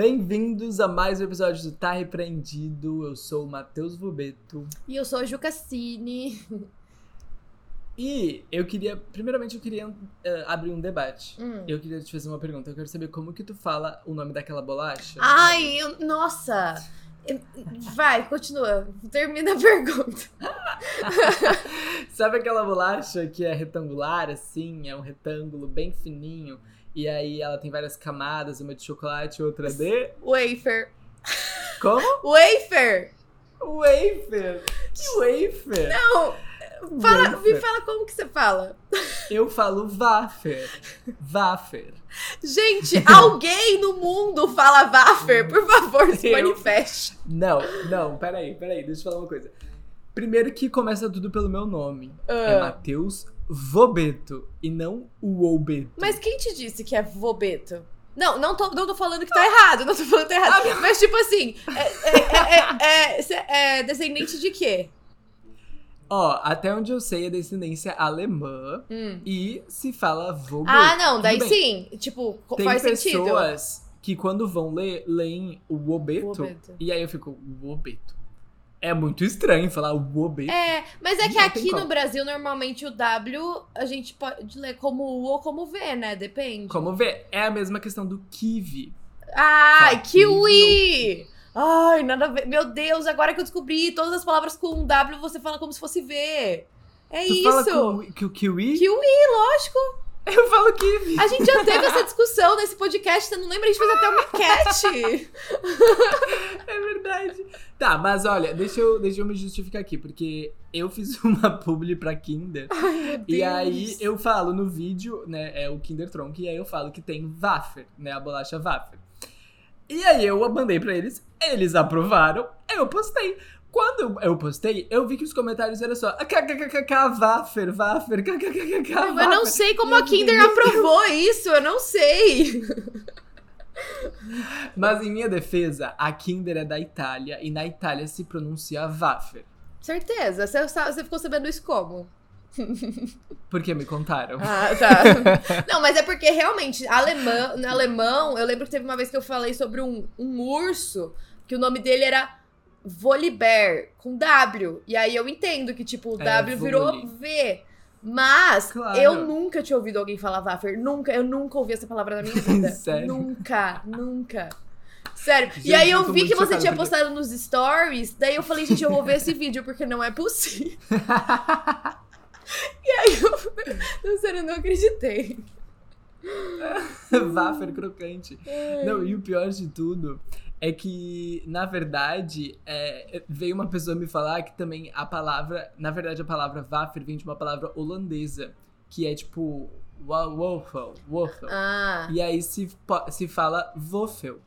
Bem-vindos a mais um episódio do Tá Repreendido. Eu sou o Matheus Vubeto. E eu sou a Juca Cine. E eu queria, primeiramente eu queria eh, abrir um debate. Hum. Eu queria te fazer uma pergunta. Eu quero saber como que tu fala o nome daquela bolacha. Ai, eu- nossa! Vai, continua. Termina a pergunta. Sabe aquela bolacha que é retangular, assim? É um retângulo bem fininho. E aí ela tem várias camadas, uma de chocolate outra de... Wafer. Como? Wafer! Wafer! Que wafer? Não! Fala, me fala como que você fala. Eu falo wafer. Wafer. Gente, alguém no mundo fala wafer. Por favor, se Eu. manifeste. Não, não, peraí, peraí, deixa eu falar uma coisa. Primeiro que começa tudo pelo meu nome. É Ah. Matheus Vobeto e não Uobeto. Mas quem te disse que é vobeto? Não, não tô, não tô falando que tá errado, não tô falando que tá Ah, errado. Mas, tipo assim, é, é, é, é, é descendente de quê? Ó, até onde eu sei é descendência alemã Hum. e se fala Vobeto. Ah, não, daí sim. Tipo, Tem faz sentido. pessoas que quando vão ler, leem o Uobeto. e aí eu fico, Uobeto. É muito estranho falar Uobeto. É, mas é que aqui no Brasil, normalmente o W a gente pode ler como U ou como V, né? Depende. Como vê, é a mesma questão do kiwi. Ai, kiwi! Ai, nada a ver. Meu Deus, agora que eu descobri todas as palavras com W, você fala como se fosse V. É tu isso. fala com, que o kiwi? Kiwi, lógico. Eu falo kiwi. A gente já teve essa discussão nesse podcast, você não lembra? A gente fez até uma enquete. É verdade. Tá, mas olha, deixa eu, deixa eu me justificar aqui, porque eu fiz uma publi pra Kinder. Ai. E aí eu falo no vídeo, né, é o Kinder Tronc, e aí eu falo que tem wafer, né, a bolacha wafer. E aí eu mandei pra eles, eles aprovaram, eu postei. Quando eu postei, eu vi que os comentários eram só kkkk, wafer, wafer, kkkk, Eu não sei como a Kinder aprovou isso, eu não sei. Mas em minha defesa, a Kinder é da Itália, e na Itália se pronuncia wafer. Certeza, você, ficou sabendo isso como? Porque me contaram. Ah, tá. Não, mas é porque realmente, alemão, no alemão, eu lembro que teve uma vez que eu falei sobre um, um urso, que o nome dele era Volibear, com W. E aí eu entendo que, tipo, o É, W virou voli. V. Mas Claro. eu nunca tinha ouvido alguém falar Waffer. Nunca, eu nunca ouvi essa palavra na minha vida. Sério? Nunca, nunca. Sério. e Gente, aí eu vi que você tinha porque- postado nos stories, daí eu falei, gente, eu vou ver esse vídeo, porque não é possível. E aí eu, não, sério, eu não acreditei. wafer crocante. Não, e o pior de tudo é que, na verdade, é, veio uma pessoa me falar que também a palavra, na verdade, a palavra wafer vem de uma palavra holandesa, que é tipo wa- waffle, waffle. Ah, E aí se, se fala waffle.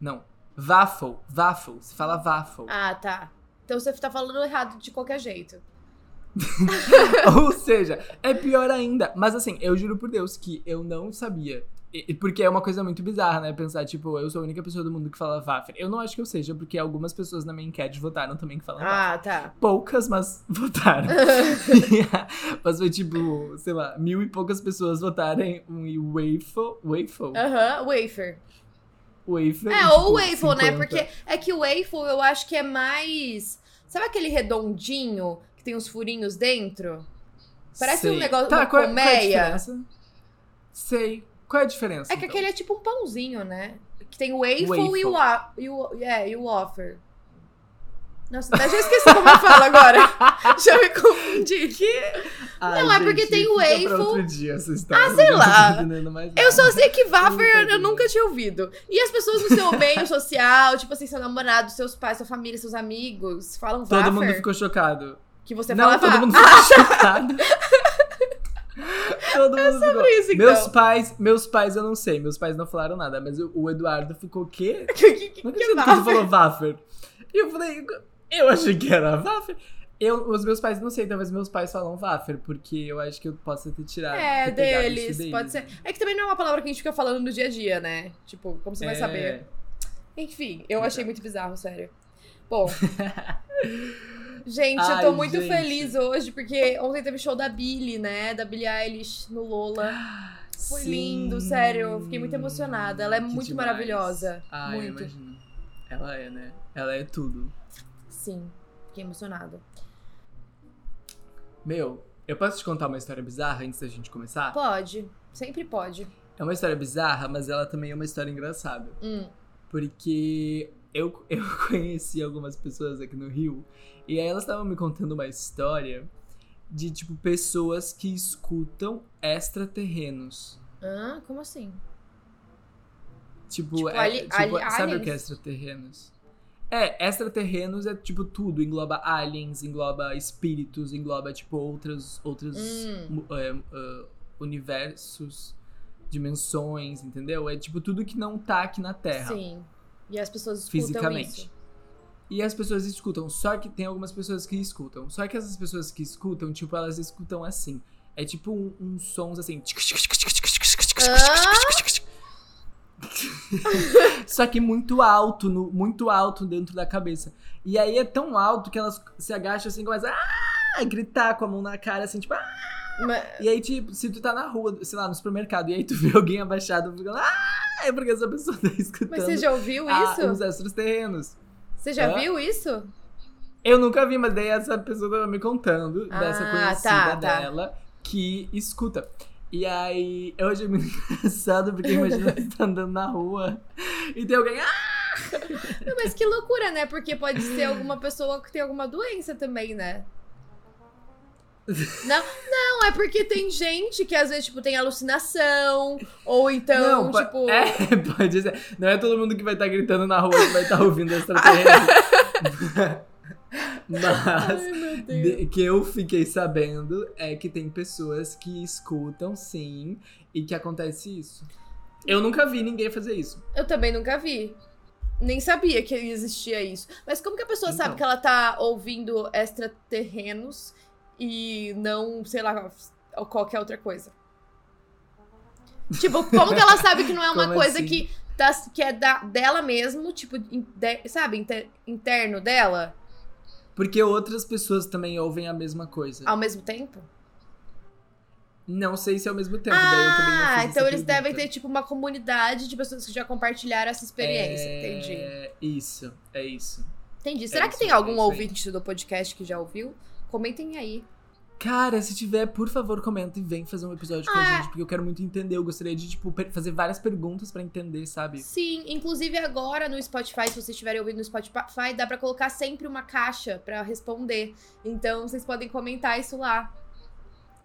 Não, waffle, waffle, se fala waffle. ah, tá. Então você tá falando errado de qualquer jeito. Ou seja, é pior ainda. Mas assim, eu juro por Deus que eu não sabia. Porque é uma coisa muito bizarra, né? Pensar, tipo, eu sou a única pessoa do mundo que fala wafer. Eu não acho que eu seja, porque algumas pessoas na minha enquete votaram também que falam. Ah, tá. Poucas, mas votaram. mas foi tipo, sei lá, mil e poucas pessoas votaram em um waffle. Waffle? Aham, wafer. Wafer. É, e, ou tipo, waffle, né? 50. Porque é que o waffle eu acho que é mais. Sabe aquele redondinho que tem uns furinhos dentro? Parece um Sei. negócio- Tá, uma qual, é- qual é colmeia. Sei. Qual é a diferença? É que então? aquele é tipo um pãozinho, né? Que tem o waffle, Waffle. E, o, e, o, é, e o wafer. Nossa, até já esqueci como eu falo agora. já me confundi. Ai, Não, é porque gente, tem o waffle. pra outro dia essa história, Ah, sei lá. Eu só sei que wafer eu, nunca tinha ouvido. E as pessoas no seu meio social, tipo assim, seu namorado, seus pais, sua família, seus amigos, falam Todo wafer? mundo ficou chocado. Que você não, fala todo mundo ficou chocado. Todo mundo ficou. Por isso, então. Meus pais, meus pais eu não sei, meus pais não falaram nada, mas o, Eduardo ficou o quê? que, que, que, Não que acredito é que ele falou wafer. E eu falei, eu achei que era wafer. Eu, os meus pais, não sei, talvez meus pais falam wafer, porque eu acho que eu possa ter tirado. É, ter deles, deles. pode ser. É que também não é uma palavra que a gente fica falando no dia a dia, né? Tipo, como você vai É. saber? Enfim, eu achei muito bizarro, sério. Bom. Gente, eu tô Ai, muito gente. feliz hoje, porque ontem teve show da Billie, né? Da Billie Eilish no Lola. Foi Sim. lindo, sério. Eu fiquei muito emocionada. Ela é Que muito demais. maravilhosa. Ah, muito. eu imagino. Ela é, né? Ela é tudo. Sim, fiquei emocionada. Meu, eu posso te contar uma história bizarra antes da gente começar? Pode, sempre pode. É uma história bizarra, mas ela também é uma história engraçada. Hum. Porque eu, eu conheci algumas pessoas aqui no Rio e aí elas estavam me contando uma história de, tipo, pessoas que escutam extraterrenos. Hã? Como assim? Tipo, Tipo, é, ali- tipo, ali- sabe o que é aliens? extraterrenos? É, extraterrenos é tipo tudo, engloba aliens, engloba espíritos, engloba tipo outras outros Hum. é, ah, universos, dimensões, entendeu? É tipo tudo que não tá aqui na Terra. Sim. E as pessoas escutam Fisicamente. isso. E as pessoas escutam, só que tem algumas pessoas que escutam. Só que essas pessoas que escutam, tipo, elas escutam assim. É tipo um- uns sons assim. Só que muito alto, no- muito alto dentro da cabeça. E aí é tão alto que elas se agacham assim e começam a gritar com a mão na cara, assim, tipo. "Ah!" Ma- E aí, tipo, se tu tá na rua, sei lá, no supermercado, e aí tu vê alguém abaixado ficando. Ah! É porque essa pessoa tá escutando. Mas você já ouviu isso? Os extras terrenos. Você já Hã? viu isso? Eu nunca vi, mas daí essa pessoa tava me contando dessa Ah, conhecida tá, tá. dela que escuta. E aí, eu achei muito engraçado, porque imagina você tá andando na rua e tem alguém. Ah! Não, mas que loucura, né? Porque pode ser alguma pessoa que tem alguma doença também, né? Não, não, é porque tem gente que às vezes, tipo, tem alucinação, ou então, po- tipo. É, pode ser. Não é todo mundo que vai estar gritando na rua que vai estar ouvindo extraterrestre. Mas Ai, de- que eu fiquei sabendo é que tem pessoas que escutam, sim, e que acontece isso. Eu nunca vi ninguém fazer isso. Eu também nunca vi. Nem sabia que existia isso. Mas como que a pessoa sabe Então. que ela tá ouvindo extraterrenos e não, sei lá, qualquer outra coisa? Tipo, como que ela sabe que não é uma Como coisa assim? que, tá, que é da, dela mesmo, tipo, in- de- sabe, inter- interno dela, Porque outras pessoas também ouvem a mesma coisa. ao mesmo tempo? Não sei se é ao mesmo tempo, Ah, então eles devem pergunta. ter, tipo, uma comunidade de pessoas que já compartilharam essa experiência, entendi. É isso, é isso. Entendi. Será que isso, tem é algum aí. ouvinte do podcast que já ouviu? Comentem aí. Cara, se tiver, por favor, comenta e vem fazer um episódio com Ah. a gente, porque eu quero muito entender. Eu gostaria de, tipo, fazer várias perguntas pra entender, sabe? Sim, inclusive agora no Spotify, se vocês estiverem ouvindo no Spotify, dá pra colocar sempre uma caixa pra responder. Então vocês podem comentar isso lá.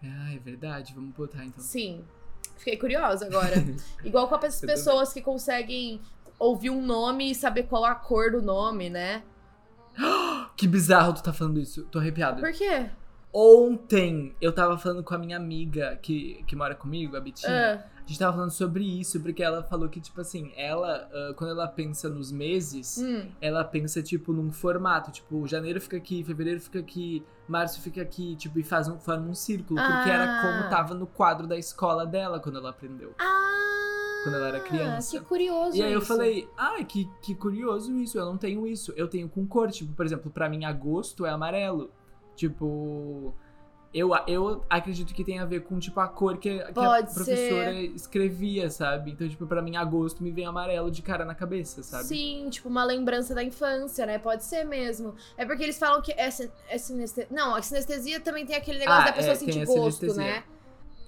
Ah, é verdade, vamos botar então. Sim. Fiquei curiosa agora. Igual com as pessoas que conseguem ouvir um nome e saber qual a cor do nome, né? Que bizarro tu tá falando isso, tô arrepiado. Por quê? Ontem eu tava falando com a minha amiga que, que mora comigo, a Betinha. Ah, A gente tava falando sobre isso, porque ela falou que, tipo assim, ela, ah, quando ela pensa nos meses, hum, ela pensa, tipo, num formato. Tipo, janeiro fica aqui, fevereiro fica aqui, março fica aqui, tipo, e faz um, forma um círculo. Porque era Ah. como tava no quadro da escola dela quando ela aprendeu. Ah, Quando ela era criança. Que curioso. E aí eu isso. falei, ah, que, que curioso isso, eu não tenho isso. Eu tenho com cor, tipo, por exemplo, pra mim agosto é amarelo. Tipo, eu, eu acredito que tem a ver com, tipo, a cor que, que a professora escrevia, sabe? Então, tipo, pra mim agosto me vem amarelo de cara na cabeça, sabe? Sim, tipo uma lembrança da infância, né? Pode ser mesmo. É porque eles falam que é, sin- é sinestesia. Não, a sinestesia também tem aquele negócio Ah, da pessoa é, sentir gosto, né?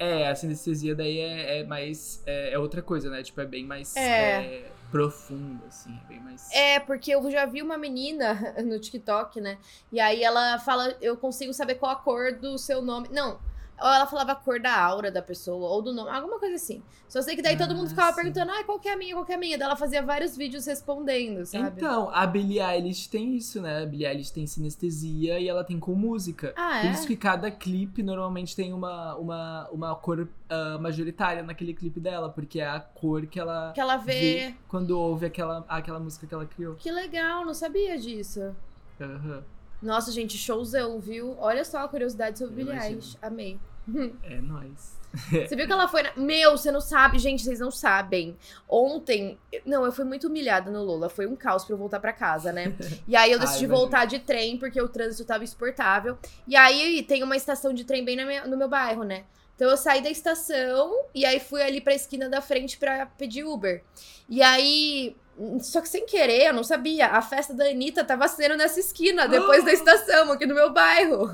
É, a sinestesia daí é, é mais. É, é outra coisa, né? Tipo, é bem mais É. é, profunda, assim, é bem mais. É, porque eu já vi uma menina no TikTok, né? E aí ela fala, eu consigo saber qual a cor do seu nome. Não. Ou ela falava a cor da aura da pessoa, ou do nome, alguma coisa assim. Só sei que daí todo Ah, mundo ficava sim. perguntando, ah, qual que é a minha, qual que é a minha? Daí ela fazia vários vídeos respondendo, sabe? Então, a Billie Eilish tem isso, né? A Billie Eilish tem sinestesia e ela tem com música. ah, Por é? isso que cada clipe normalmente tem uma, uma, uma cor ah, majoritária naquele clipe dela, porque é a cor que ela, Que ela vê. vê quando ouve aquela, aquela música que ela criou. Que legal, não sabia disso. Aham. Nossa, gente, showzão, viu? Olha só a curiosidade sobre Billie. Eilish. Amei. É nóis. Você viu que ela foi. Na... Meu, você não sabe. Gente, vocês não sabem. Ontem. Não, eu fui muito humilhada no Lola. Foi um caos pra eu voltar pra casa, né? E aí eu Ah, decidi imagino. voltar de trem, porque o trânsito tava insuportável. E aí tem uma estação de trem bem minha- no meu bairro, né? Então eu saí da estação e aí fui ali pra esquina da frente pra pedir Uber. E aí. Só que sem querer, eu não sabia. A festa da Anitta tava sendo nessa esquina, depois da estação, aqui no meu bairro.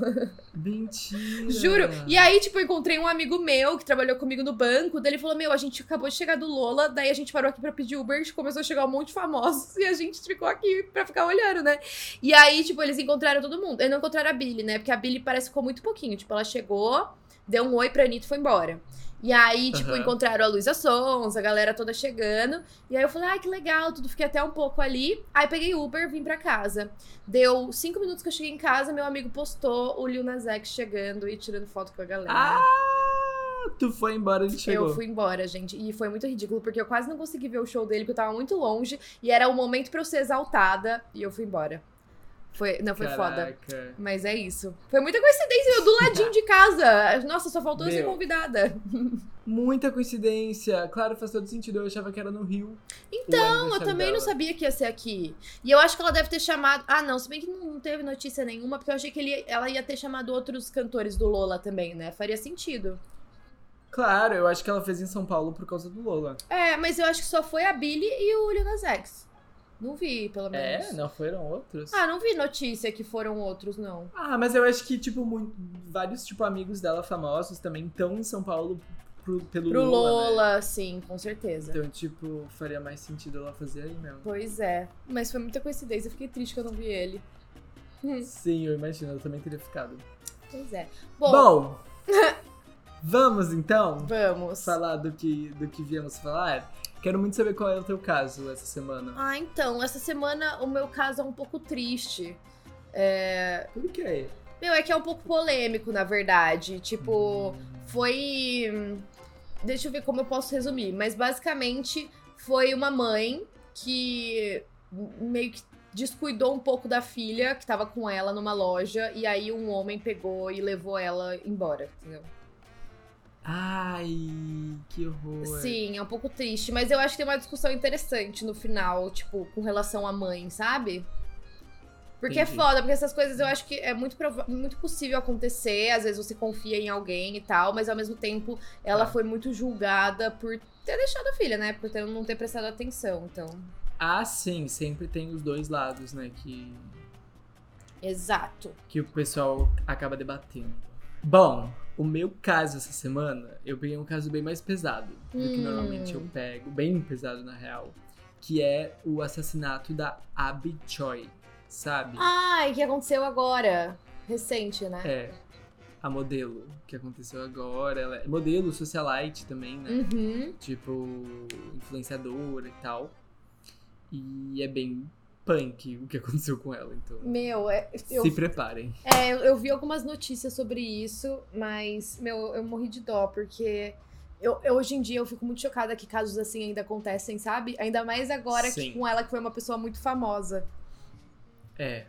Mentira. Juro. E aí, tipo, eu encontrei um amigo meu que trabalhou comigo no banco. Daí ele falou: Meu, a gente acabou de chegar do Lola. Daí a gente parou aqui pra pedir Uber. Começou a chegar um monte de famosos. E a gente ficou aqui pra ficar olhando, né? E aí, tipo, eles encontraram todo mundo. Eles não encontraram a Billy, né? Porque a Billy parece que ficou muito pouquinho. Tipo, ela chegou, deu um oi pra Anitta e foi embora. E aí, tipo, Aham. encontraram a Luísa Sons, a galera toda chegando. E aí eu falei, ai, que legal, tudo. Fiquei até um pouco ali. Aí peguei Uber, vim pra casa. Deu cinco minutos que eu cheguei em casa, meu amigo postou o Lil Nas X chegando e tirando foto com a galera. Ah, tu foi embora e chegou. Eu fui embora, gente. E foi muito ridículo, porque eu quase não consegui ver o show dele, porque eu tava muito longe. E era o momento pra eu ser exaltada. E eu fui embora. Foi, não, foi foda. Caraca. Mas é isso. Foi muita coincidência, eu do ladinho de casa. Nossa, só faltou eu ser Meu. convidada. Muita coincidência. Claro, faz todo sentido. Eu achava que era no Rio. Então, eu também não sabia que ia ser aqui. E eu acho que ela deve ter chamado. Ah, não, se bem que não teve notícia nenhuma, porque eu achei que ele... ela ia ter chamado outros cantores do Lola também, né? Faria sentido. Claro, eu acho que ela fez em São Paulo por causa do Lola. É, mas eu acho que só foi a Billy e o Lil Nas X. Não vi, pelo menos. É, não foram outros? Ah, não vi notícia que foram outros, não. Ah, mas eu acho que, tipo, muito, vários, tipo, amigos dela famosos também estão em São Paulo pro- pelo Pro Lola, Lola, né? sim, com certeza. Então, tipo, faria mais sentido ela fazer aí mesmo. Pois é. Mas foi muita coincidência, eu fiquei triste que eu não vi ele. Sim, eu imagino, eu também teria ficado. Pois é. Bom, Bom, vamos então vamos. falar do que, do que viemos falar. Quero muito saber qual é o teu caso essa semana. Ah, então, essa semana o meu caso é um pouco triste. É... Por quê? Meu, é que é um pouco polêmico, na verdade. Tipo, foi. Deixa eu ver como eu posso resumir. Mas basicamente foi uma mãe que meio que descuidou um pouco da filha que tava com ela numa loja. E aí um homem pegou e levou ela embora, entendeu? Ai, que horror. Sim, é um pouco triste. Mas eu acho que tem uma discussão interessante no final, tipo, com relação à mãe, sabe? Porque Entendi. é foda, porque essas coisas eu acho que é muito, muito possível acontecer. Às vezes você confia em alguém e tal, mas ao mesmo tempo ela Tá. foi muito julgada por ter deixado a filha, né? Por ter, não ter prestado atenção. Então, Ah, sim, sempre tem os dois lados, né? Que, exato. que o pessoal acaba debatendo. Bom, o meu caso essa semana, eu peguei um caso bem mais pesado do que Hum. normalmente eu pego, bem pesado na real, que é o assassinato da Abby Choi, sabe? Ai, que aconteceu agora? Recente, né? É, a modelo que aconteceu agora, ela é modelo, socialite também, né? Uhum. Tipo, influenciadora e tal. E é bem punk o que aconteceu com ela, então. Meu, é, eu Se preparem. É, eu, vi algumas notícias sobre isso, mas, meu, eu morri de dó, porque eu, eu- hoje em dia eu fico muito chocada que casos assim ainda acontecem, sabe? Ainda mais agora que com ela, que foi uma pessoa muito famosa. É.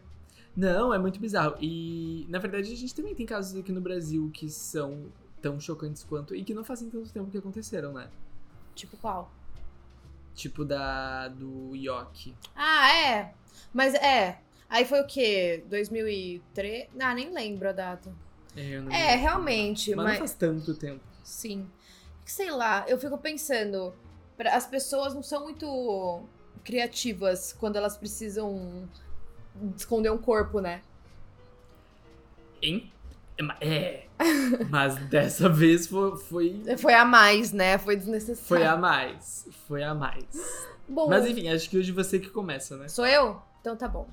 Não, é muito bizarro. E, na verdade, a gente também tem casos aqui no Brasil que são tão chocantes quanto e que não fazem tanto tempo que aconteceram, né? Tipo, qual? Tipo da do Yoki. Ah, é. Mas é. Aí foi o quê? 2003? Ah, nem lembro a data. É, eu não É, realmente, Mas mas. não faz tanto tempo. Sim. Sei lá, eu fico pensando, as pessoas não são muito criativas quando elas precisam esconder um corpo, né? Hein? É. Mas dessa vez foi, foi, Foi a mais, né? Foi desnecessário. foi a mais. Foi a mais. Bom, Mas enfim, acho que hoje você que começa, né? sou eu? Então tá bom.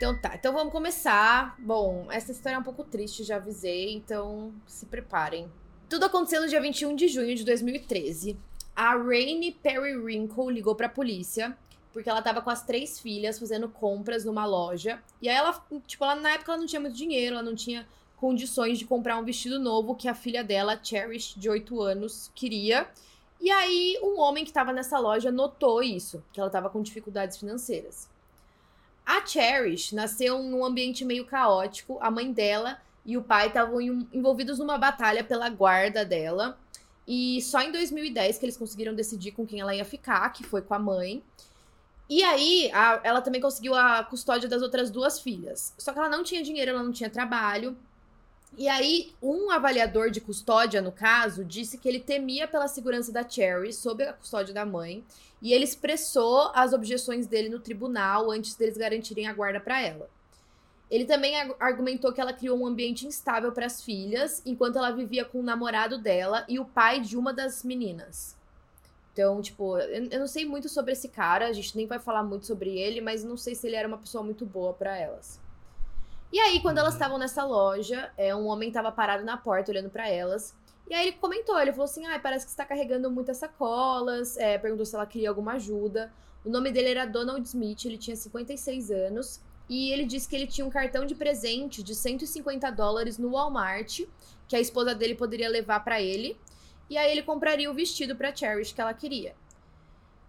Então tá, então vamos começar. Bom, essa história é um pouco triste, já avisei, então se preparem. Tudo aconteceu no dia 21 de junho de 2013. A Rainy Periwinkle ligou pra polícia porque ela tava com as três filhas fazendo compras numa loja. E aí ela, tipo, ela, na época ela não tinha muito dinheiro, ela não tinha condições de comprar um vestido novo que a filha dela, Cherish, de 8 anos, queria. E aí um homem que tava nessa loja notou isso, que ela tava com dificuldades financeiras. A Cherish nasceu em um ambiente meio caótico. A mãe dela e o pai estavam envolvidos numa batalha pela guarda dela. E só em 2010 que eles conseguiram decidir com quem ela ia ficar, que foi com a mãe. E aí, a, ela também conseguiu a custódia das outras duas filhas. Só que ela não tinha dinheiro, ela não tinha trabalho. E aí, um avaliador de custódia, no caso, disse que ele temia pela segurança da Cherry sob a custódia da mãe. E ele expressou as objeções dele no tribunal antes deles garantirem a guarda para ela. Ele também argumentou que ela criou um ambiente instável para as filhas, enquanto ela vivia com o namorado dela e o pai de uma das meninas. Então, tipo, eu não sei muito sobre esse cara, a gente nem vai falar muito sobre ele, mas não sei se ele era uma pessoa muito boa para elas. E aí, quando elas uhum. estavam nessa loja, é, um homem estava parado na porta olhando para elas. E aí ele comentou, ele falou assim: ah, parece que está carregando muitas sacolas. É, perguntou se ela queria alguma ajuda. O nome dele era Donald Smith, ele tinha 56 anos. E ele disse que ele tinha um cartão de presente de 150 dólares no Walmart, que a esposa dele poderia levar para ele. E aí ele compraria o vestido para Cherish que ela queria.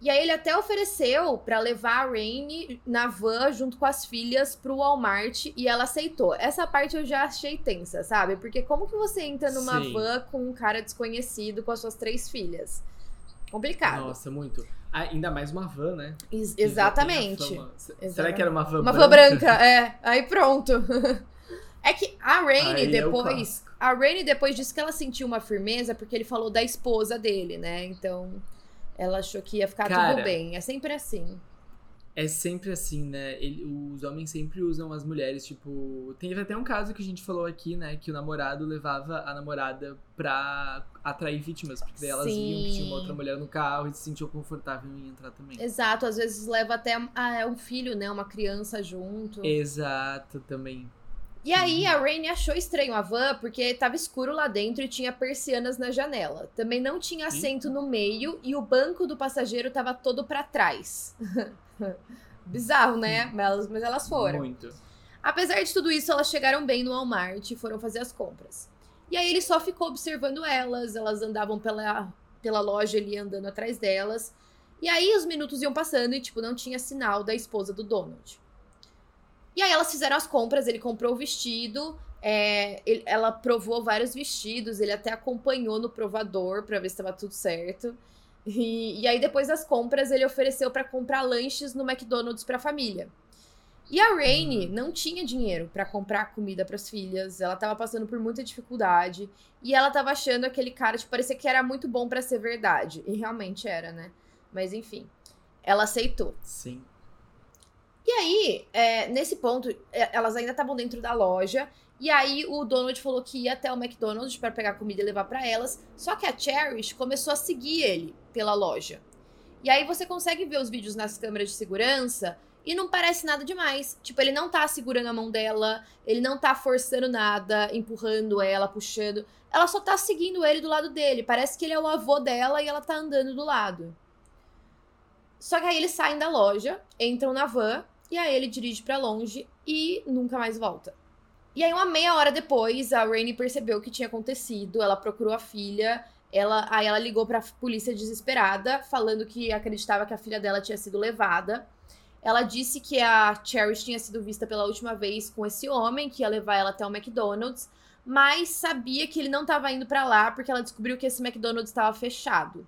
E aí ele até ofereceu para levar a Rainy na van junto com as filhas pro Walmart e ela aceitou. Essa parte eu já achei tensa, sabe? Porque como que você entra numa Sim. van com um cara desconhecido com as suas três filhas? Complicado. Nossa, muito. Ah, ainda mais uma van, né? Ex exatamente. Será que era uma van uma branca? Uma van branca, é. Aí pronto. é que a Rainy é depois. É a Rainy depois disse que ela sentiu uma firmeza porque ele falou da esposa dele, né? Então. Ela achou que ia ficar Cara, tudo bem. É sempre assim. É sempre assim, né? Ele, os homens sempre usam as mulheres, tipo. Teve até um caso que a gente falou aqui, né? Que o namorado levava a namorada pra atrair vítimas, porque daí elas Sim. viam que tinha uma outra mulher no carro e se sentiam confortável em entrar também. Exato, às vezes leva até ah, um filho, né? Uma criança junto. Exato, também. E aí a Rainy achou estranho a van porque tava escuro lá dentro e tinha persianas na janela. Também não tinha assento no meio e o banco do passageiro tava todo para trás. Bizarro, né? Mas, mas elas foram. Muito. Apesar de tudo isso, elas chegaram bem no Walmart e foram fazer as compras. E aí ele só ficou observando elas, elas andavam pela, pela loja ali andando atrás delas. E aí os minutos iam passando e, tipo, não tinha sinal da esposa do Donald. E aí elas fizeram as compras, ele comprou o vestido, é, ele, ela provou vários vestidos, ele até acompanhou no provador para ver se estava tudo certo. E, e, aí depois das compras ele ofereceu para comprar lanches no McDonald's para a família. E a Rainy uhum. não tinha dinheiro para comprar comida para as filhas, ela tava passando por muita dificuldade e ela tava achando aquele cara, tipo, parecia que era muito bom para ser verdade, e realmente era, né? Mas enfim, ela aceitou. Sim. E aí, é, nesse ponto, é, elas ainda estavam dentro da loja. E aí o Donald falou que ia até o McDonald's para pegar comida e levar para elas. Só que a Cherish começou a seguir ele pela loja. E aí você consegue ver os vídeos nas câmeras de segurança e não parece nada demais. Tipo, ele não tá segurando a mão dela, ele não tá forçando nada, empurrando ela, puxando. Ela só tá seguindo ele do lado dele. Parece que ele é o avô dela e ela tá andando do lado. Só que aí eles saem da loja, entram na van e aí ele dirige para longe e nunca mais volta. E aí, uma meia hora depois, a Rainy percebeu o que tinha acontecido. Ela procurou a filha. Ela, aí ela ligou pra polícia desesperada, falando que acreditava que a filha dela tinha sido levada. Ela disse que a Cherish tinha sido vista pela última vez com esse homem, que ia levar ela até o McDonald's, mas sabia que ele não estava indo para lá porque ela descobriu que esse McDonald's estava fechado.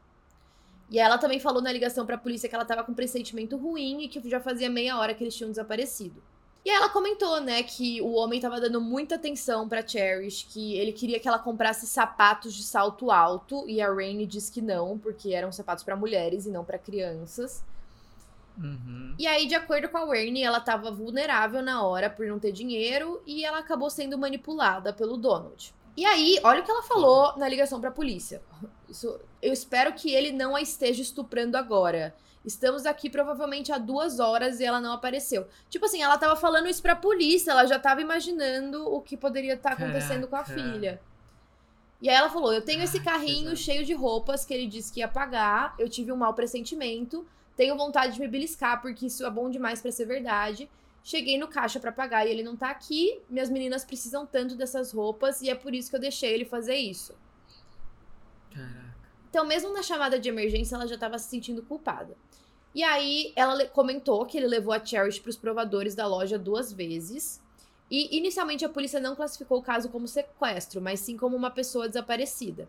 E ela também falou na ligação pra polícia que ela tava com um pressentimento ruim e que já fazia meia hora que eles tinham desaparecido. E ela comentou, né, que o homem tava dando muita atenção pra Cherish, que ele queria que ela comprasse sapatos de salto alto, e a Rainy disse que não, porque eram sapatos para mulheres e não para crianças. Uhum. E aí, de acordo com a Rainy, ela tava vulnerável na hora por não ter dinheiro e ela acabou sendo manipulada pelo Donald. E aí, olha o que ela falou na ligação pra polícia. Isso, eu espero que ele não a esteja estuprando agora. Estamos aqui provavelmente há duas horas e ela não apareceu. Tipo assim, ela tava falando isso pra polícia, ela já tava imaginando o que poderia estar tá acontecendo com a filha. E aí ela falou: Eu tenho esse carrinho cheio de roupas que ele disse que ia pagar, eu tive um mau pressentimento, tenho vontade de me beliscar porque isso é bom demais para ser verdade. Cheguei no caixa para pagar e ele não tá aqui. Minhas meninas precisam tanto dessas roupas e é por isso que eu deixei ele fazer isso. Caraca. Então, mesmo na chamada de emergência, ela já tava se sentindo culpada. E aí, ela comentou que ele levou a Cherish para os provadores da loja duas vezes. E inicialmente a polícia não classificou o caso como sequestro, mas sim como uma pessoa desaparecida.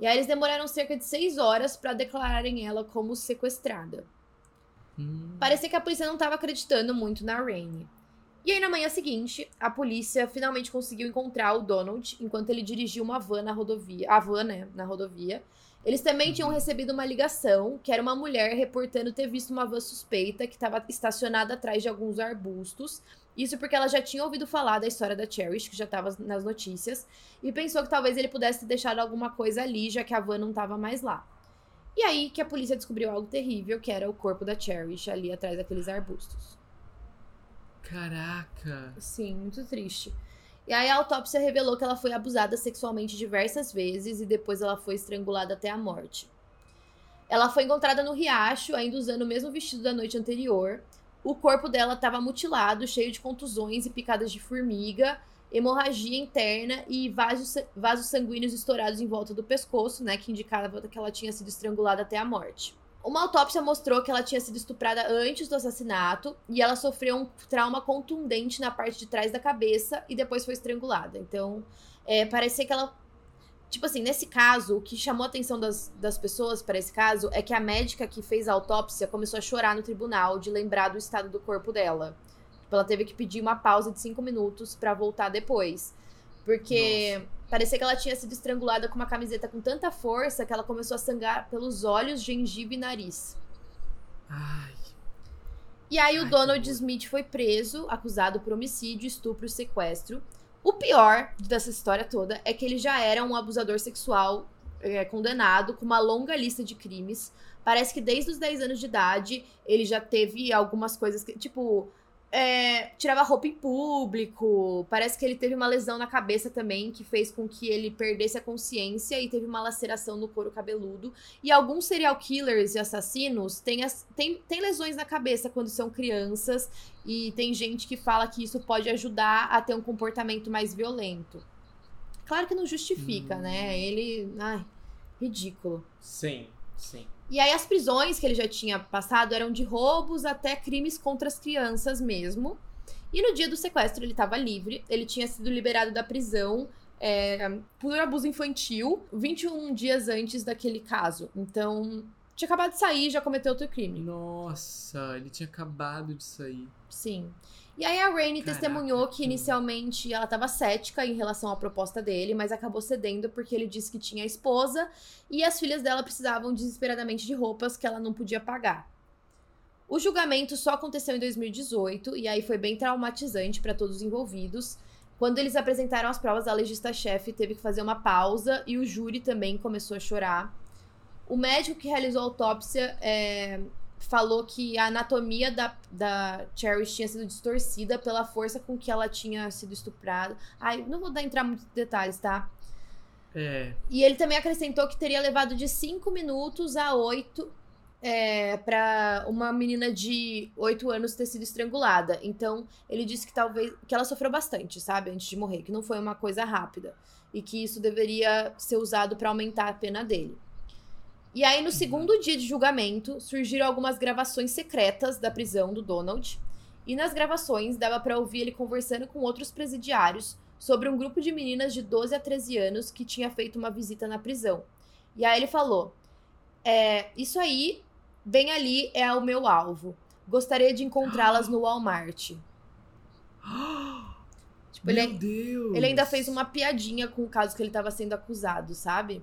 E aí eles demoraram cerca de seis horas para declararem ela como sequestrada. Hum. Parecia que a polícia não estava acreditando muito na Rainey. E aí, na manhã seguinte, a polícia finalmente conseguiu encontrar o Donald enquanto ele dirigia uma van na rodovia. A van, né? Na rodovia. Eles também tinham recebido uma ligação, que era uma mulher reportando ter visto uma van suspeita que estava estacionada atrás de alguns arbustos. Isso porque ela já tinha ouvido falar da história da Cherish, que já estava nas notícias, e pensou que talvez ele pudesse ter deixado alguma coisa ali, já que a van não estava mais lá. E aí que a polícia descobriu algo terrível, que era o corpo da Cherish ali atrás daqueles arbustos. Caraca. Sim, muito triste. E aí a autópsia revelou que ela foi abusada sexualmente diversas vezes e depois ela foi estrangulada até a morte. Ela foi encontrada no riacho, ainda usando o mesmo vestido da noite anterior. O corpo dela estava mutilado, cheio de contusões e picadas de formiga, hemorragia interna e vasos, vasos sanguíneos estourados em volta do pescoço, né, que indicava que ela tinha sido estrangulada até a morte. Uma autópsia mostrou que ela tinha sido estuprada antes do assassinato e ela sofreu um trauma contundente na parte de trás da cabeça e depois foi estrangulada. Então, é, parecia que ela. Tipo assim, nesse caso, o que chamou a atenção das, das pessoas para esse caso é que a médica que fez a autópsia começou a chorar no tribunal de lembrar do estado do corpo dela. Tipo, ela teve que pedir uma pausa de cinco minutos para voltar depois. Porque. Nossa Parecia que ela tinha sido estrangulada com uma camiseta com tanta força que ela começou a sangrar pelos olhos, gengiva e nariz. Ai. E aí o Ai, Donald que Smith foi preso, acusado por homicídio, estupro e sequestro. O pior dessa história toda é que ele já era um abusador sexual é, condenado com uma longa lista de crimes. Parece que desde os 10 anos de idade ele já teve algumas coisas que, tipo, é, tirava roupa em público. Parece que ele teve uma lesão na cabeça também, que fez com que ele perdesse a consciência e teve uma laceração no couro cabeludo. E alguns serial killers e assassinos têm, as, têm, têm lesões na cabeça quando são crianças. E tem gente que fala que isso pode ajudar a ter um comportamento mais violento. Claro que não justifica, Hum. né? Ele. Ai, ridículo. Sim, sim. E aí as prisões que ele já tinha passado eram de roubos até crimes contra as crianças mesmo. E no dia do sequestro ele estava livre, ele tinha sido liberado da prisão é, por abuso infantil 21 dias antes daquele caso. Então, tinha acabado de sair já cometeu outro crime. Nossa, ele tinha acabado de sair. Sim. E aí a Caraca, testemunhou que inicialmente ela estava cética em relação à proposta dele, mas acabou cedendo porque ele disse que tinha esposa e as filhas dela precisavam desesperadamente de roupas que ela não podia pagar. O julgamento só aconteceu em 2018 e aí foi bem traumatizante para todos os envolvidos. Quando eles apresentaram as provas, a legista-chefe teve que fazer uma pausa e o júri também começou a chorar. O médico que realizou a autópsia é, falou que a anatomia da, da Cherish tinha sido distorcida pela força com que ela tinha sido estuprada. Ai, não vou dar entrar muitos detalhes, tá? É. E ele também acrescentou que teria levado de 5 minutos a 8 é, para uma menina de 8 anos ter sido estrangulada. Então, ele disse que talvez que ela sofreu bastante, sabe, antes de morrer, que não foi uma coisa rápida e que isso deveria ser usado para aumentar a pena dele. E aí, no segundo dia de julgamento, surgiram algumas gravações secretas da prisão do Donald. E nas gravações dava para ouvir ele conversando com outros presidiários sobre um grupo de meninas de 12 a 13 anos que tinha feito uma visita na prisão. E aí ele falou: é, Isso aí, bem ali, é o meu alvo. Gostaria de encontrá-las no Walmart. Tipo, ele, Meu Deus! ele ainda fez uma piadinha com o caso que ele estava sendo acusado, sabe?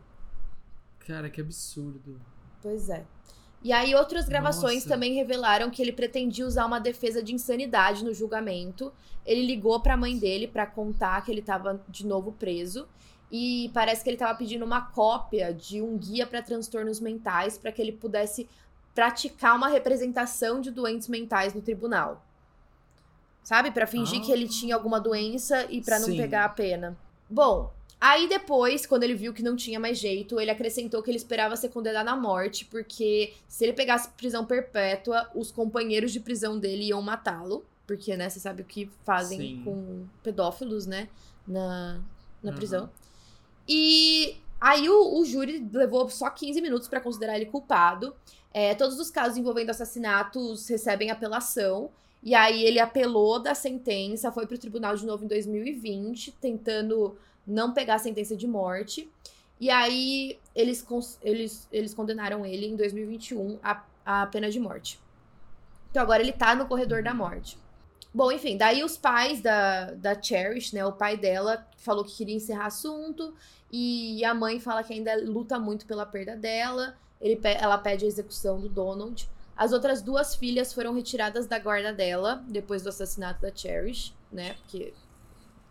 Cara, que absurdo. Pois é. E aí, outras gravações Nossa. também revelaram que ele pretendia usar uma defesa de insanidade no julgamento. Ele ligou pra mãe dele pra contar que ele tava de novo preso. E parece que ele tava pedindo uma cópia de um guia pra transtornos mentais pra que ele pudesse praticar uma representação de doentes mentais no tribunal. Sabe? Pra fingir Ah. que ele tinha alguma doença e pra não pegar a pena. Bom, Aí depois, quando ele viu que não tinha mais jeito, ele acrescentou que ele esperava ser condenado à morte, porque se ele pegasse prisão perpétua, os companheiros de prisão dele iam matá-lo. Porque, né, você sabe o que fazem Sim. com pedófilos, né, na, na Aham. prisão. E aí o, o júri levou só 15 minutos pra considerar ele culpado. É, todos os casos envolvendo assassinatos recebem apelação. E aí ele apelou da sentença, foi pro tribunal de novo em 2020, tentando não pegar a sentença de morte. E aí eles, eles, eles condenaram ele em 2021 a, a pena de morte. Então agora ele tá no corredor da morte. Bom, enfim, daí os pais da, da Cherish, né? O pai dela falou que queria encerrar assunto. E a mãe fala que ainda luta muito pela perda dela. Ele, ela pede a execução do Donald. As outras duas filhas foram retiradas da guarda dela depois do assassinato da Cherish, né? Porque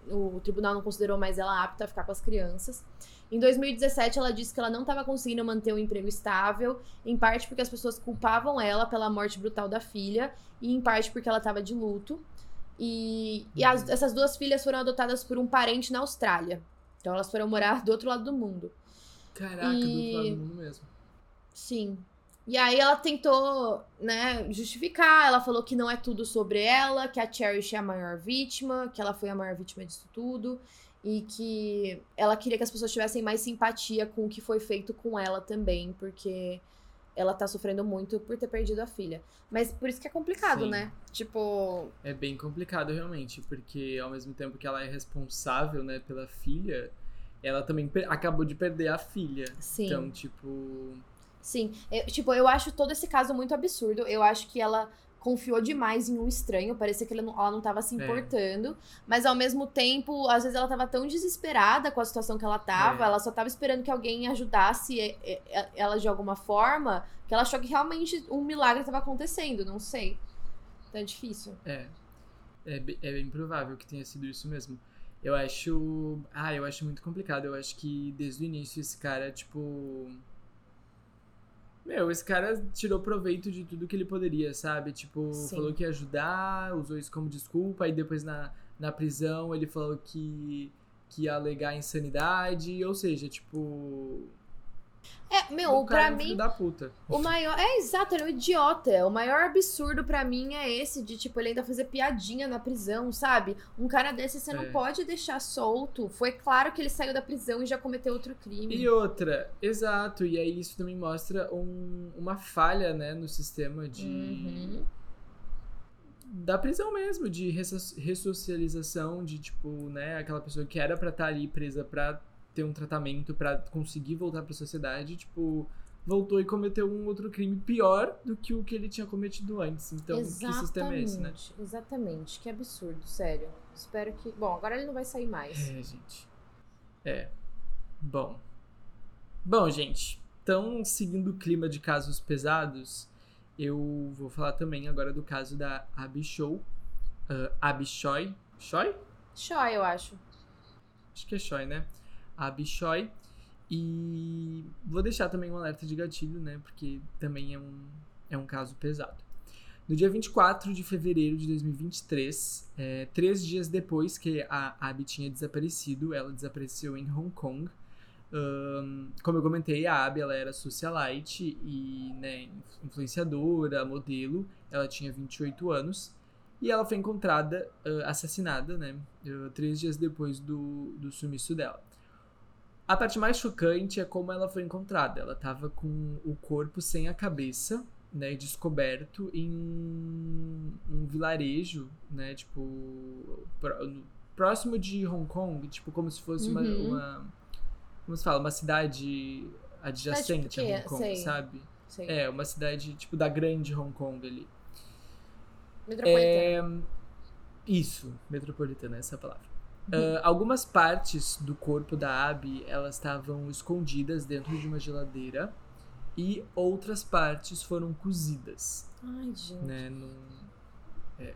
o tribunal não considerou mais ela apta a ficar com as crianças. Em 2017, ela disse que ela não estava conseguindo manter um emprego estável, em parte porque as pessoas culpavam ela pela morte brutal da filha, e em parte porque ela estava de luto. E, e as, essas duas filhas foram adotadas por um parente na Austrália. Então elas foram morar do outro lado do mundo. Caraca, e... do outro lado do mundo mesmo. Sim. E aí ela tentou, né, justificar. Ela falou que não é tudo sobre ela, que a Cherish é a maior vítima, que ela foi a maior vítima disso tudo. E que ela queria que as pessoas tivessem mais simpatia com o que foi feito com ela também, porque ela tá sofrendo muito por ter perdido a filha. Mas por isso que é complicado, Sim. né? Tipo. É bem complicado, realmente, porque ao mesmo tempo que ela é responsável, né, pela filha, ela também acabou de perder a filha. Sim. Então, tipo Sim. Eu, tipo, eu acho todo esse caso muito absurdo. Eu acho que ela confiou demais em um estranho, parecia que ela não, ela não tava se é. importando, é. mas ao mesmo tempo, às vezes ela tava tão desesperada com a situação que ela tava, é. ela só tava esperando que alguém ajudasse ela de alguma forma, que ela achou que realmente um milagre tava acontecendo, não sei. Então é difícil. É. É, é bem provável que tenha sido isso mesmo. Eu acho. Ah, eu acho muito complicado. Eu acho que desde o início esse cara, tipo meu, esse cara tirou proveito de tudo que ele poderia, sabe? Tipo, Sim. falou que ia ajudar, usou isso como desculpa, aí depois na, na prisão ele falou que, que ia alegar insanidade, ou seja, tipo. É, meu, o pra é um mim. Da puta. O maior. É exato, ele é um idiota. O maior absurdo para mim é esse de, tipo, ele ainda fazer piadinha na prisão, sabe? Um cara desse você é. não pode deixar solto. Foi claro que ele saiu da prisão e já cometeu outro crime. E outra, exato. E aí isso também mostra um, uma falha, né, no sistema de. Uhum. Da prisão mesmo, de ressocialização, de tipo, né, aquela pessoa que era pra estar tá ali presa pra ter um tratamento para conseguir voltar para a sociedade, tipo, voltou e cometeu um outro crime pior do que o que ele tinha cometido antes. Então, Exatamente. que sistema é esse, né? Exatamente, que absurdo, sério. Espero que. Bom, agora ele não vai sair mais. É, gente. É. Bom. Bom, gente. Então, seguindo o clima de casos pesados, eu vou falar também agora do caso da Abby Show. Uh, Choi. Choi? Choi, eu acho. Acho que é Choi, né? A Bichoy. E vou deixar também um alerta de gatilho, né? Porque também é um, é um caso pesado. No dia 24 de fevereiro de 2023, é, três dias depois que a Abby tinha desaparecido, ela desapareceu em Hong Kong. Um, como eu comentei, a Abby ela era socialite e né, influenciadora, modelo. Ela tinha 28 anos. E ela foi encontrada uh, assassinada, né? Uh, três dias depois do, do sumiço dela. A parte mais chocante é como ela foi encontrada. Ela estava com o corpo sem a cabeça, né, descoberto em um, vilarejo, né, tipo próximo de Hong Kong, tipo como se fosse uma, uhum. uma como se fala, uma cidade adjacente a Hong Kong, sei. sabe? Sei. É, uma cidade tipo da grande Hong Kong ali. Metropolitana. É, isso, metropolitana, essa é a palavra. Uh, algumas partes do corpo da Abby elas estavam escondidas dentro de uma geladeira e outras partes foram cozidas. Ai, gente. Né, num... é.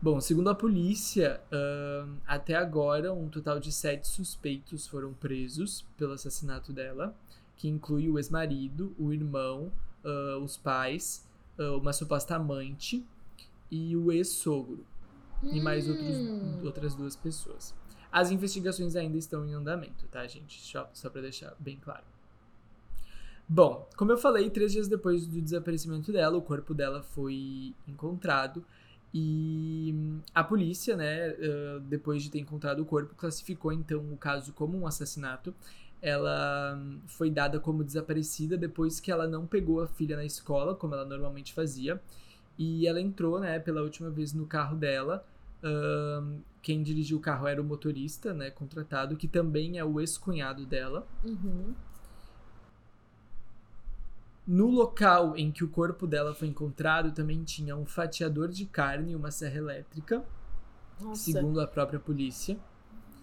Bom, segundo a polícia, uh, até agora um total de sete suspeitos foram presos pelo assassinato dela, que inclui o ex-marido, o irmão, uh, os pais, uma suposta amante e o ex-sogro e mais outros, hum. outras duas pessoas. As investigações ainda estão em andamento, tá, gente? Só, só para deixar bem claro. Bom, como eu falei, três dias depois do desaparecimento dela, o corpo dela foi encontrado e a polícia, né, depois de ter encontrado o corpo, classificou então o caso como um assassinato. Ela foi dada como desaparecida depois que ela não pegou a filha na escola, como ela normalmente fazia, e ela entrou, né, pela última vez no carro dela Quem dirigiu o carro era o motorista, né, contratado, que também é o ex-cunhado dela. Uhum. No local em que o corpo dela foi encontrado, também tinha um fatiador de carne e uma serra elétrica, Nossa. segundo a própria polícia.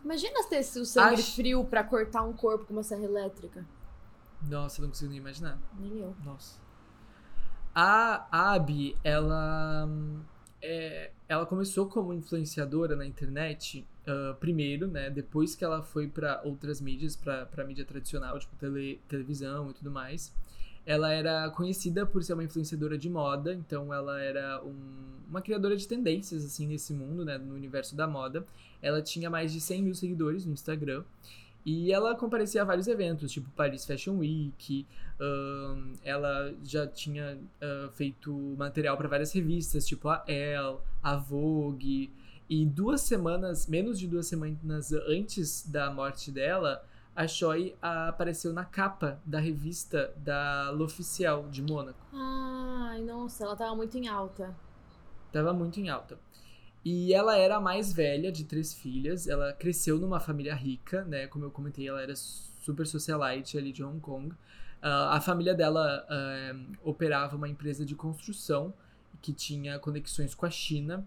Imagina ter o sangue Acho- frio pra cortar um corpo com uma serra elétrica. Nossa, eu não consigo nem imaginar. Nem eu. Nossa. A Abby, ela. É, ela começou como influenciadora na internet, ah, primeiro, né? Depois que ela foi pra outras mídias, pra mídia tradicional, tipo tele, televisão e tudo mais. Ela era conhecida por ser uma influenciadora de moda, então ela era um- uma criadora de tendências, assim, nesse mundo, né? No universo da moda. Ela tinha mais de 100 mil seguidores no Instagram. E ela comparecia a vários eventos, tipo Paris Fashion Week, ela já tinha ah, feito material para várias revistas, tipo a Elle, a Vogue. E duas semanas, menos de duas semanas antes da morte dela, a Choi apareceu na capa da revista da L'Officiel de Mônaco. Ai, nossa, ela tava muito em alta. Tava muito em alta. E ela era a mais velha de três filhas. Ela cresceu numa família rica, né? Como eu comentei, ela era super socialite ali de Hong Kong. Ah, a família dela ah, operava uma empresa de construção que tinha conexões com a China.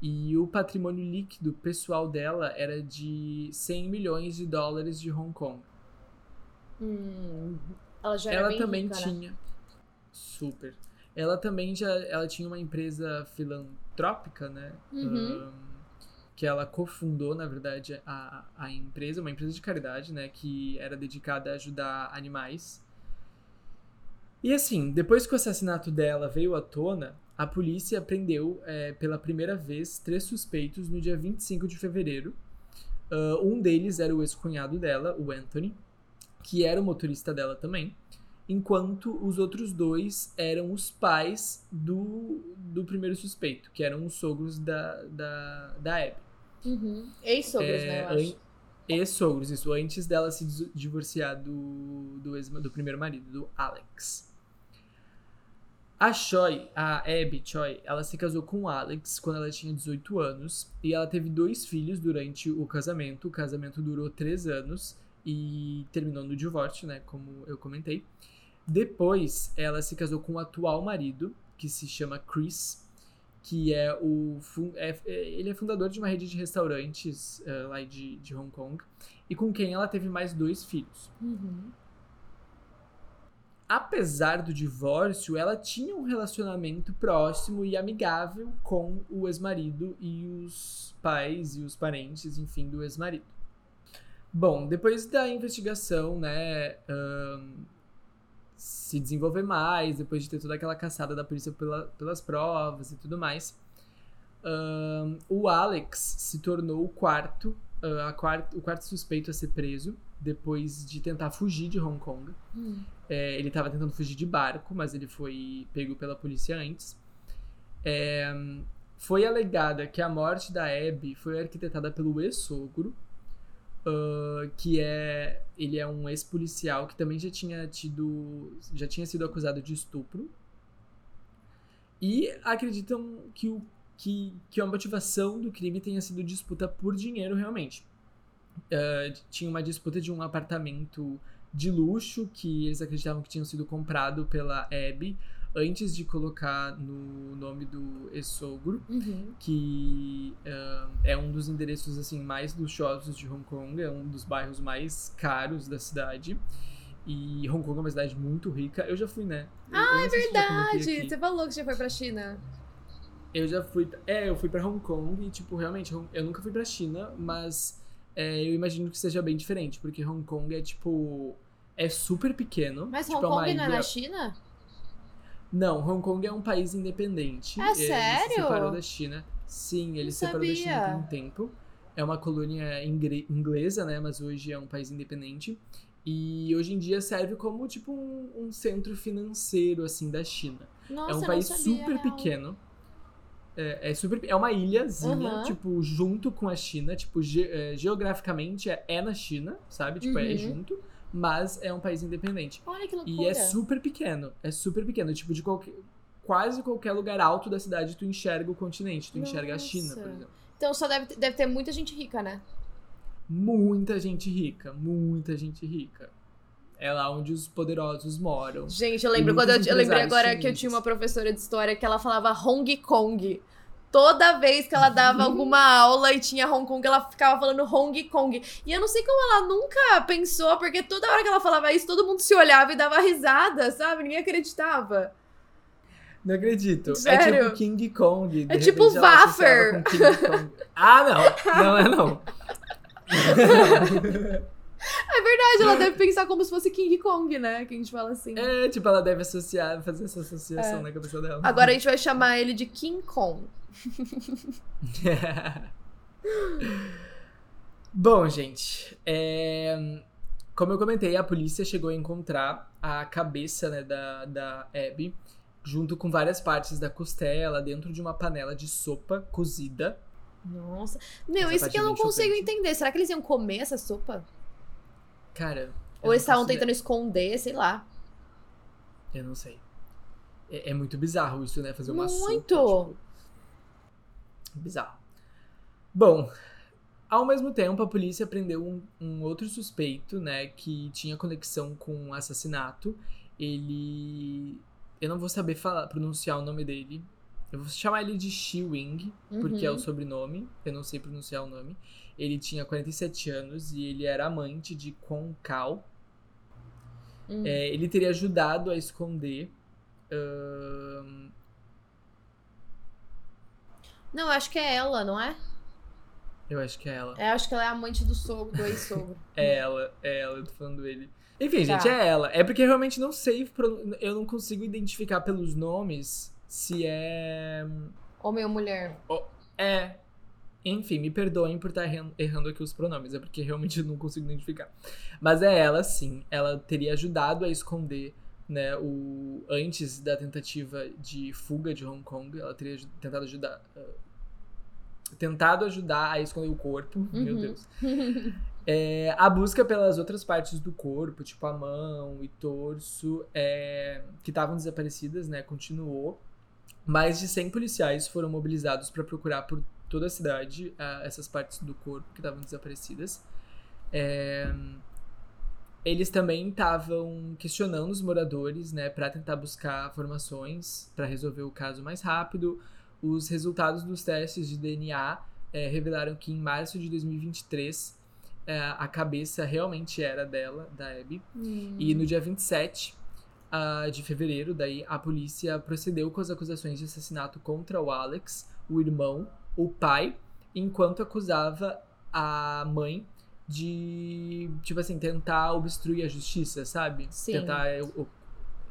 E o patrimônio líquido pessoal dela era de 100 milhões de dólares de Hong Kong. Hum, ela já era ela bem também rica, né? tinha super ela também já ela tinha uma empresa filantrópica né? Uhum. Ahn, que ela cofundou na verdade a, a empresa uma empresa de caridade né? Que era dedicada a ajudar animais. E assim depois que o assassinato dela veio à tona a polícia prendeu é, pela primeira vez três suspeitos no dia 25 de fevereiro. Ah, um deles era o ex-cunhado dela o Anthony que era o motorista dela também, enquanto os outros dois eram os pais do, do primeiro suspeito, que eram os sogros da, da, da Abby. Uhum. Ex-sogros, É, né? Eu an- acho. Ex-sogros, isso, antes dela se divorciar do, do, ex, do primeiro marido, do Alex. A Choi, a Abby Choi, ela se casou com o Alex quando ela tinha 18 anos e ela teve dois filhos durante o casamento. O casamento durou três anos e terminou no divórcio, né? Como eu comentei. Depois, ela se casou com o atual marido, que se chama Chris, que é o. é- é- ele é fundador de uma rede de restaurantes eh, lá de, de Hong Kong, e com quem ela teve mais dois filhos. Uhum. Apesar do divórcio, ela tinha um relacionamento próximo e amigável com o ex-marido e os pais e os parentes, enfim, do ex-marido. Bom, depois da investigação, né, se desenvolver mais, depois de ter toda aquela caçada da polícia pela- pelas provas e tudo mais, ahn, o Alex se tornou o quarto, ah, a quarto, o quarto suspeito a ser preso depois de tentar fugir de Hong Kong. Hum. É, ele estava tentando fugir de barco, mas ele foi pego pela polícia antes. É, foi alegada que a morte da Abby foi arquitetada pelo ex-sogro, ah, que é ele é um ex-policial que também já tinha tido já tinha sido acusado de estupro. E acreditam que, o, que, que a motivação do crime tenha sido disputa por dinheiro realmente. Ah, tinha uma disputa de um apartamento de luxo que eles acreditavam que tinham sido comprado pela Abby antes de colocar no nome do ex-sogro, Uhum. que ah, é um dos endereços assim mais luxuosos de Hong Kong, é um dos bairros mais caros da cidade. E Hong Kong é uma cidade muito rica. Eu já fui, né? Ah, é Verdade! Você falou que já foi pra China. Eu já fui. É, eu fui pra Hong Kong e, tipo, realmente, Hong- eu nunca fui pra China, mas é, eu imagino que seja bem diferente, porque Hong Kong é, tipo. É super pequeno. Mas tipo, Hong é uma Kong não é na China? Não, Hong Kong é um país independente. É Ele se sério? separou da China. Sim, ele se separou da China por um tempo. É uma colônia inglesa, né? Mas hoje é um país independente. E hoje em dia serve como, tipo, um, um centro financeiro, assim, da China. Nossa, é um país sabia, super real. pequeno. É, é super, é uma ilhazinha, Aham. tipo, junto com a China. Tipo, ge- é, geograficamente é, é na China, sabe? Tipo, é Uhum. junto. Mas é um país independente. Olha que loucura. E é super pequeno. É super pequeno. Tipo, de qualquer. Quase qualquer lugar alto da cidade tu enxerga o continente. Tu enxerga a China, por Nossa. exemplo. Então só deve, ter- deve ter muita gente rica, né? Muita gente rica, muita gente rica. É lá onde os poderosos moram. Gente, eu lembro quando eu, eu lembrei agora que eu chineses. tinha uma professora de história que ela falava Hong Kong. Toda vez que ela dava alguma aula e tinha Hong Kong, ela ficava falando Hong Kong. E eu não sei como ela nunca pensou, porque toda hora que ela falava isso, todo mundo se olhava e dava risada, sabe? Ninguém acreditava. Não acredito. É Sério? tipo King Kong. É tipo Waffer. Ah, não. Não é não. É verdade, ela deve pensar como se fosse King Kong, né? Que a gente fala assim. É, tipo, ela deve associar, fazer essa associação É. na cabeça dela. Agora a gente vai chamar ele de King Kong. Bom, gente, é, como eu comentei, a polícia chegou a encontrar a cabeça né, da, da Abby junto com várias partes da costela dentro de uma panela de sopa cozida. Nossa. Meu, Essa isso que eu é não consigo entender. Será que eles iam comer essa sopa? Cara. Ou eles estavam tentando esconder, sei lá. Eu não sei. É, é muito bizarro isso, né? Fazer uma sopa. Muito! tipo, bizarro. Bom, ao mesmo tempo, a polícia prendeu um, um outro suspeito, né? Que tinha conexão com o assassinato. Ele. Eu não vou saber falar, pronunciar o nome dele. Eu vou chamar ele de Shi Wing, porque é o Uhum. sobrenome. Eu não sei pronunciar o nome. Ele tinha 47 anos e ele era amante de Kao. Hum. É, ele teria ajudado a esconder. ahn, Não, acho que é ela, não é? eu acho que é ela. Eu acho que ela é amante do sogro, do ex-sogro. É ela, é ela, eu tô falando dele. Enfim, Tá. gente, é ela. É porque eu realmente não sei, eu não consigo identificar pelos nomes se é. Homem ou mulher? É. Enfim, me perdoem por estar erran- errando aqui os pronomes, é porque realmente eu não consigo identificar. Mas é ela, sim. Ela teria ajudado a esconder, né, o antes da tentativa de fuga de Hong Kong, ela teria tentado ajudar ah, tentado ajudar a esconder o corpo, meu Uhum. Deus. É, a busca pelas outras partes do corpo, tipo a mão e torso, é, que estavam desaparecidas, né, continuou. Mais de 100 policiais foram mobilizados para procurar por toda a cidade ah, essas partes do corpo que estavam desaparecidas. É, eles também estavam questionando os moradores, né, para tentar buscar informações para resolver o caso mais rápido. Os resultados dos testes de DNA eh, revelaram que em março de 2023 eh, a cabeça realmente era dela, da Abby. Hum. E no dia 27 ah, de fevereiro, daí, a polícia procedeu com as acusações de assassinato contra o Alex, o irmão, o pai, enquanto acusava a mãe de, tipo assim, tentar obstruir a justiça, sabe? Sim. Tentar, eh,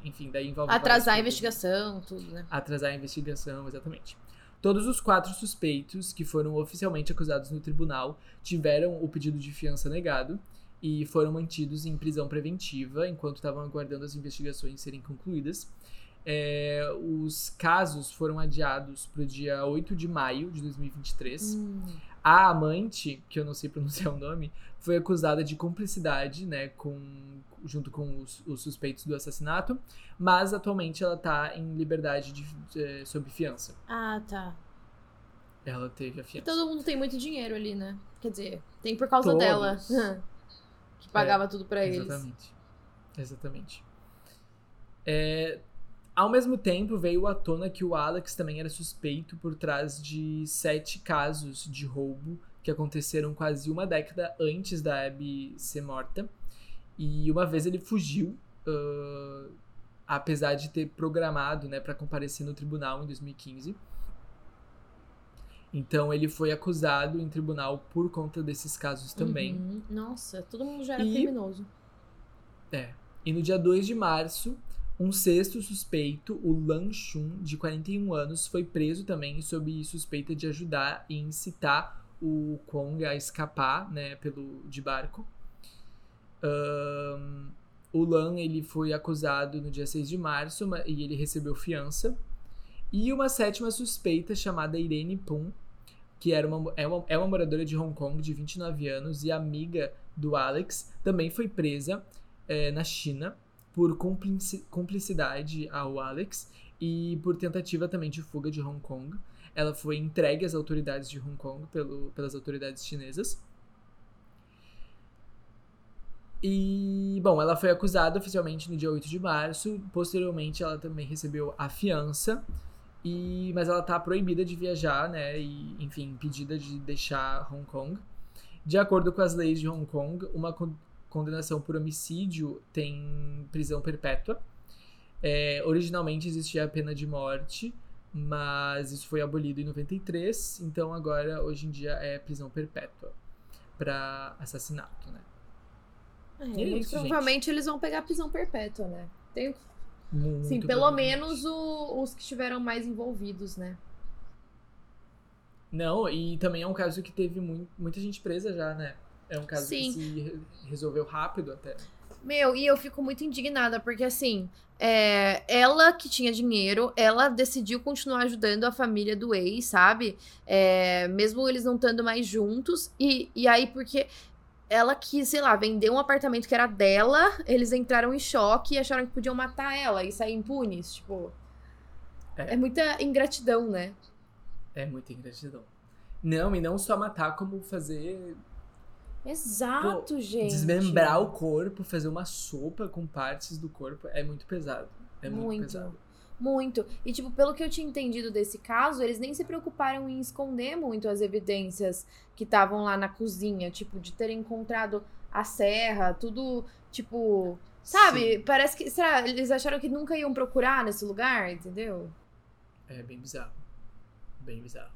enfim, daí envolve Atrasar a investigação, tudo, né? atrasar a investigação, exatamente. Todos os quatro suspeitos que foram oficialmente acusados no tribunal tiveram o pedido de fiança negado e foram mantidos em prisão preventiva enquanto estavam aguardando as investigações serem concluídas. É, os casos foram adiados para o dia 8 de maio de 2023. Hum. A amante, que eu não sei pronunciar o nome, foi acusada de cumplicidade, né, com, junto com os, os suspeitos do assassinato, mas atualmente ela tá em liberdade de, eh, sob fiança. Ah, tá. Ela teve a E fiança. todo mundo tem muito dinheiro ali, né? Quer dizer, tem por causa Todos. dela. que pagava tudo pra eles. Exatamente. Exatamente. É, ao mesmo tempo, veio à tona que o Alex também era suspeito por trás de sete casos de roubo que aconteceram quase uma década antes da Abby ser morta. E uma vez ele fugiu, ah, apesar de ter programado né, para comparecer no tribunal em 2015. Então ele foi acusado em tribunal por conta desses casos também. Uhum. Nossa, todo mundo já era E- criminoso. É. E no dia 2 de março, um sexto suspeito, o Lan Shun, de 41 anos, foi preso também sob suspeita de ajudar e incitar o Kong a escapar, né, pelo de barco. Ahn, o Lan, ele foi acusado no dia 6 de março ma- e ele recebeu fiança. E uma sétima suspeita chamada Irene Pun, que era uma, é, uma, é uma moradora de Hong Kong de 29 anos e amiga do Alex, também foi presa é, na China por cumplici- cumplicidade ao Alex e por tentativa também de fuga de Hong Kong. ela foi entregue às autoridades de Hong Kong pelo, pelas autoridades chinesas. E, bom, ela foi acusada oficialmente no dia 8 de março. Posteriormente, ela também recebeu a fiança. E, mas ela tá proibida de viajar, né? E, enfim, impedida de deixar Hong Kong. De acordo com as leis de Hong Kong, uma condenação por homicídio tem prisão perpétua. É, originalmente existia a pena de morte, mas isso foi abolido em 93, então agora, hoje em dia, é prisão perpétua para assassinato, né? É, é isso, provavelmente gente. eles vão pegar prisão perpétua, né? Tem... Muito Sim, pelo menos o, os que estiveram mais envolvidos, né? Não, e também é um caso que teve muito, muita gente presa já, né? É um caso Sim. que se resolveu rápido até. Meu, e eu fico muito indignada, porque assim, é, ela que tinha dinheiro, ela decidiu continuar ajudando a família do ex, sabe? É, mesmo eles não estando mais juntos. E, e aí, porque ela quis, sei lá, vender um apartamento que era dela, eles entraram em choque e acharam que podiam matar ela e sair impunes. Tipo. É, é muita ingratidão, né? É muita ingratidão. Não, e não só matar, como fazer. Exato, Pô, gente. Desmembrar o corpo, fazer uma sopa com partes do corpo é muito pesado. É muito, muito pesado. Muito. E, tipo, pelo que eu tinha entendido desse caso, eles nem se preocuparam em esconder muito as evidências que estavam lá na cozinha. Tipo, de terem encontrado a serra, tudo, tipo. Sabe? Sim. Parece que. Será? Eles acharam que nunca iam procurar nesse lugar, entendeu? É bem bizarro. Bem bizarro.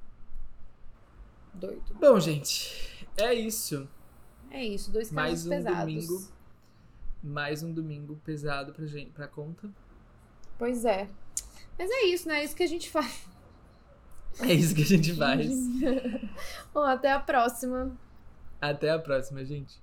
Doido. Bom, gente. É isso. É isso. Dois mais um pesados. Domingo, mais um domingo pesado pra gente, pra conta. Pois é. Mas é isso, né? É isso que a gente faz. É isso que a gente faz. Bom, até a próxima. Até a próxima, gente.